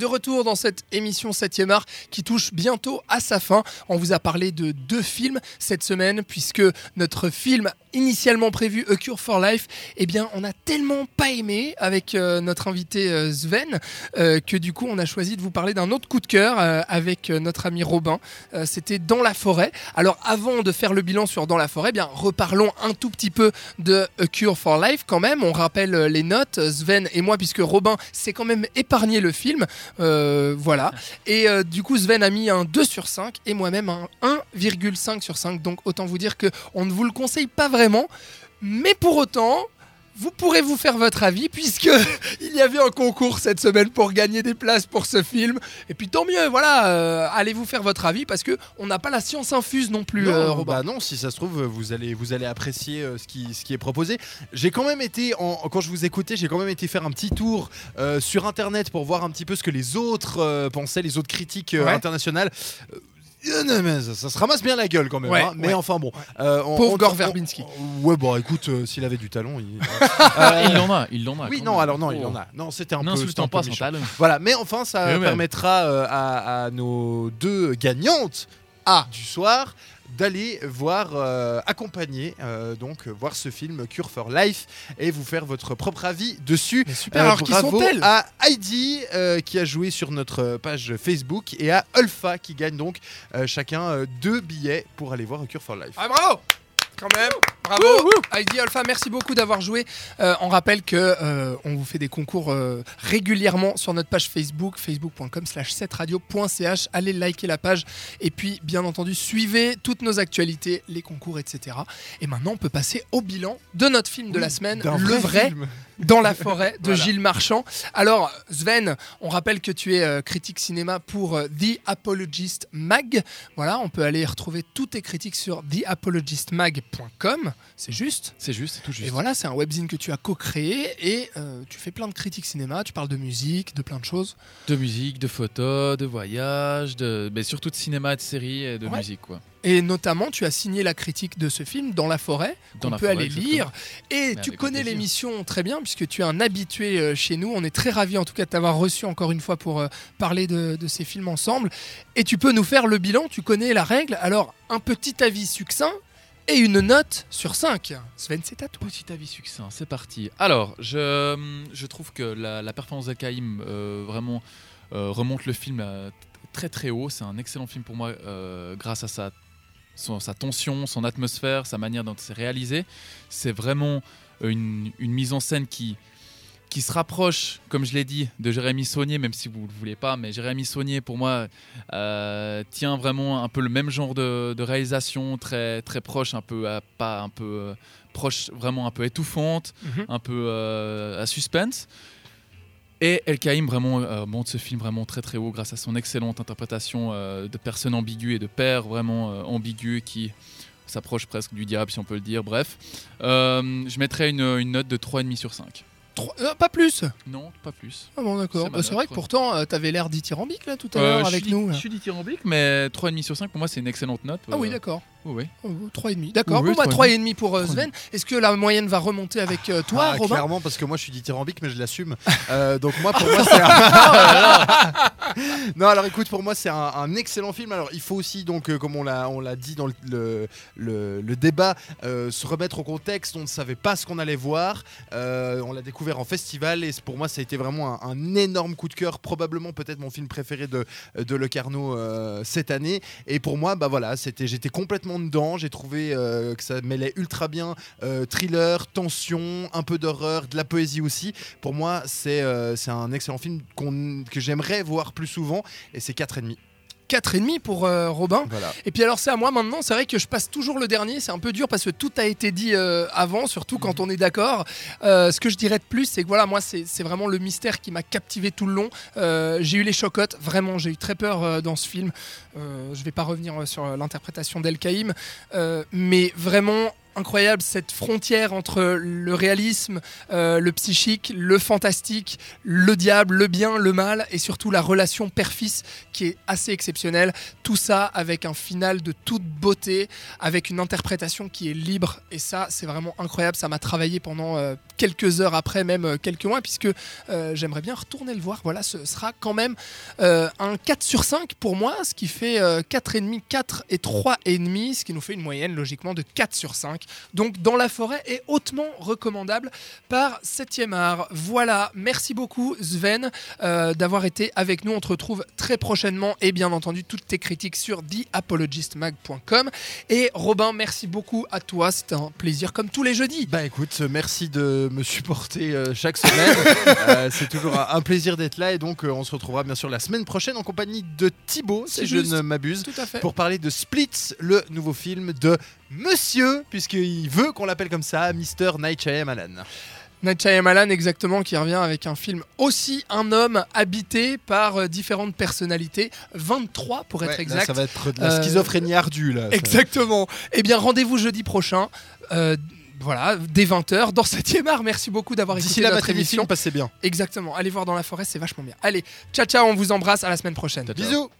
de retour dans cette émission 7e art qui touche bientôt à sa fin. On vous a parlé de deux films cette semaine puisque notre film initialement prévu A Cure for Life, eh bien on a tellement pas aimé avec euh, notre invité euh, Sven euh, que du coup on a choisi de vous parler d'un autre coup de cœur avec notre ami Robin. C'était Dans la forêt. Alors avant de faire le bilan sur Dans la forêt, eh bien reparlons un tout petit peu de A Cure for Life quand même. On rappelle les notes, Sven et moi, puisque Robin s'est quand même épargné le film. Voilà. Et du coup, Sven a mis un 2 sur 5 et moi-même un 1,5 sur 5. Donc autant vous dire que on ne vous le conseille pas vraiment. Mais pour autant, vous pourrez vous faire votre avis puisque il y avait un concours cette semaine pour gagner des places pour ce film. Et puis tant mieux, voilà, euh, allez vous faire votre avis parce que on n'a pas la science infuse non plus, Non, euh, Robin. bah non, si ça se trouve, vous allez, vous allez apprécier euh, ce, qui, ce qui est proposé. J'ai quand même été, en, quand je vous écoutais, j'ai quand même été faire un petit tour sur internet pour voir un petit peu ce que les autres pensaient, les autres critiques Ouais. internationales. Euh, euh, non, mais ça, se ramasse bien la gueule quand même. Ouais, hein. Mais ouais. enfin bon. euh, on- Pauvre on- Gore on- Verbinski. Ouais, bon, écoute, euh, s'il avait du talent, il. Ah, il en a, il en a. oui, non, même. alors non, il Oh. en a. Non, c'était un peu. c'était un N'insultons peu pas son talent. Voilà, mais enfin, ça eux-mêmes. permettra euh, à, à nos deux gagnantes Ah. du soir d'aller voir euh, accompagner euh, donc euh, voir ce film Cure for Life et vous faire votre propre avis dessus. Mais super, Euh, alors qui bravo sont-elles à Heidi euh, qui a joué sur notre page Facebook et à Alpha qui gagne donc euh, chacun euh, deux billets pour aller voir Cure for Life. Ah bravo quand même, bravo Heidi Alpha, merci beaucoup d'avoir joué. Euh, on rappelle que euh, on vous fait des concours euh, régulièrement sur notre page Facebook, facebook.com slash 7radio.ch. Allez liker la page et puis bien entendu suivez toutes nos actualités, les concours, etc. Et maintenant on peut passer au bilan de notre film de la semaine, le vrai film. dans la forêt de Voilà. Gilles Marchand. Alors, Sven, on rappelle que tu es critique cinéma pour The Apologist Mag. Voilà, on peut aller retrouver toutes tes critiques sur theapologistmag.com. C'est juste. C'est juste, c'est tout juste. Et voilà, c'est un webzine que tu as co-créé et euh, tu fais plein de critiques cinéma. Tu parles de musique, de plein de choses. De musique, de photos, de voyages, de... mais surtout de cinéma, de séries et de Ouais. musique. Quoi. Et notamment, tu as signé la critique de ce film dans la forêt. Dans on la peut forêt, aller exactement. lire. Et Mais tu connais l'émission très bien, puisque tu es un habitué euh, chez nous. On est très ravis, en tout cas, de t'avoir reçu encore une fois pour euh, parler de, de ces films ensemble. Et tu peux nous faire le bilan. Tu connais la règle. Alors, un petit avis succinct et une note sur 5. Sven, c'est à toi. Petit avis succinct, c'est parti. Alors, je, je trouve que la, la performance d'Akaïm euh, vraiment euh, remonte le film euh, très très haut. C'est un excellent film pour moi euh, grâce à sa, son- sa tension, son atmosphère, sa manière dont c'est réalisé. C'est vraiment une, une mise en scène qui, qui se rapproche, comme je l'ai dit, de Jérémy Saunier, même si vous ne le voulez pas, mais Jérémy Saunier, pour moi, euh, tient vraiment un peu le même genre de, de réalisation, très, très proche, un peu, à- pas un peu euh, proche, vraiment un peu étouffante, Mhm. un peu euh, à suspense. Et El Kaïm vraiment monte ce film vraiment très très haut grâce à son excellente interprétation de personnes ambiguës et de pères vraiment ambigus qui s'approche presque du diable si on peut le dire. Bref, je mettrais une, une note de 3,5 sur 5. Euh, pas plus. Non, pas plus. Ah bon, d'accord. C'est Bah, vrai que pourtant, tu avais l'air dithyrambique là tout à Euh, l'heure avec nous. Je suis dithyrambique, mais 3,5 sur 5 pour moi c'est une excellente note. Ah oui, Euh, d'accord. Oui, oui. Oh, 3,5. D'accord. Oui, bon, bah, 3,5 3,5 pour euh, Sven. Est-ce que la moyenne va remonter avec euh, toi, Ah, Robin clairement parce que moi je suis dithyrambique mais je l'assume. Euh, donc moi pour moi c'est un... non alors écoute pour moi c'est un, un excellent film. Alors il faut aussi donc euh, comme on l'a on l'a dit dans le, le, le- le débat euh, se remettre au contexte. On ne savait pas ce qu'on allait voir. Euh, on l'a découvert en festival et pour moi ça a été vraiment un, un énorme coup de cœur. Probablement peut-être mon film préféré de de Le Carnot euh, cette année. Et pour moi bah voilà c'était j'étais complètement dedans. J'ai trouvé euh, que ça mêlait ultra bien euh, thriller, tension, un peu d'horreur, de la poésie aussi. Pour moi, c'est euh, un excellent film que j'aimerais voir plus souvent et c'est 4,5. 4,5 pour euh, Robin. Voilà. Et puis alors c'est à moi maintenant, c'est vrai que je passe toujours le dernier, c'est un peu dur parce que tout a été dit euh, avant, surtout quand on est d'accord. Euh, ce que je dirais de plus, c'est que voilà, moi c'est vraiment le mystère qui m'a captivé tout le long. J'ai eu les chocottes, vraiment, j'ai eu très peur dans ce film. Je vais pas revenir sur l'interprétation d'El Kaïm, mais vraiment incroyable cette frontière entre le réalisme, euh, le psychique, le fantastique, le diable, le bien, le mal et surtout la relation père-fils qui est assez exceptionnelle. Tout ça avec un final de toute beauté, avec une interprétation qui est libre et ça c'est vraiment incroyable. Ça m'a travaillé pendant euh, quelques heures après, même euh, quelques mois, puisque euh, j'aimerais bien retourner le voir. Voilà, ce sera quand même euh, un 4 sur 5 pour moi, ce qui fait euh, 4,5, 4 et 3,5, ce qui nous fait une moyenne logiquement de 4 sur 5. Donc Dans la forêt est hautement recommandable par 7e art. Voilà, merci beaucoup Sven d'avoir été avec nous. On te retrouve très prochainement et bien entendu toutes tes critiques sur theapologistmag.com. Et Robin, merci beaucoup à toi, c'était un plaisir comme tous les jeudis. Bah écoute, merci de me supporter euh, chaque semaine. Euh, c'est toujours un, un plaisir d'être là et donc euh, on se retrouvera bien sûr la semaine prochaine en compagnie de Thibaut, C'est si je ne m'abuse, Tout à fait. pour parler de Splits, le nouveau film de Monsieur, puisqu'il veut qu'on l'appelle comme ça, Mr. Night Shyamalan. Night Shyamalan exactement qui revient avec un film aussi un homme habité par euh, différentes personnalités 23 pour être Ouais, là, exact ça va être de la Euh, schizophrénie ardue là. ça. exactement eh bien rendez-vous jeudi prochain euh, voilà, dès 20h dans 7ème art. Merci beaucoup d'avoir D'ici écouté là, notre votre émission, émission. passez bien. Exactement. Allez voir dans la forêt, c'est vachement bien. Allez, ciao ciao, on vous embrasse, à la semaine prochaine. Ciao, ciao. Bisous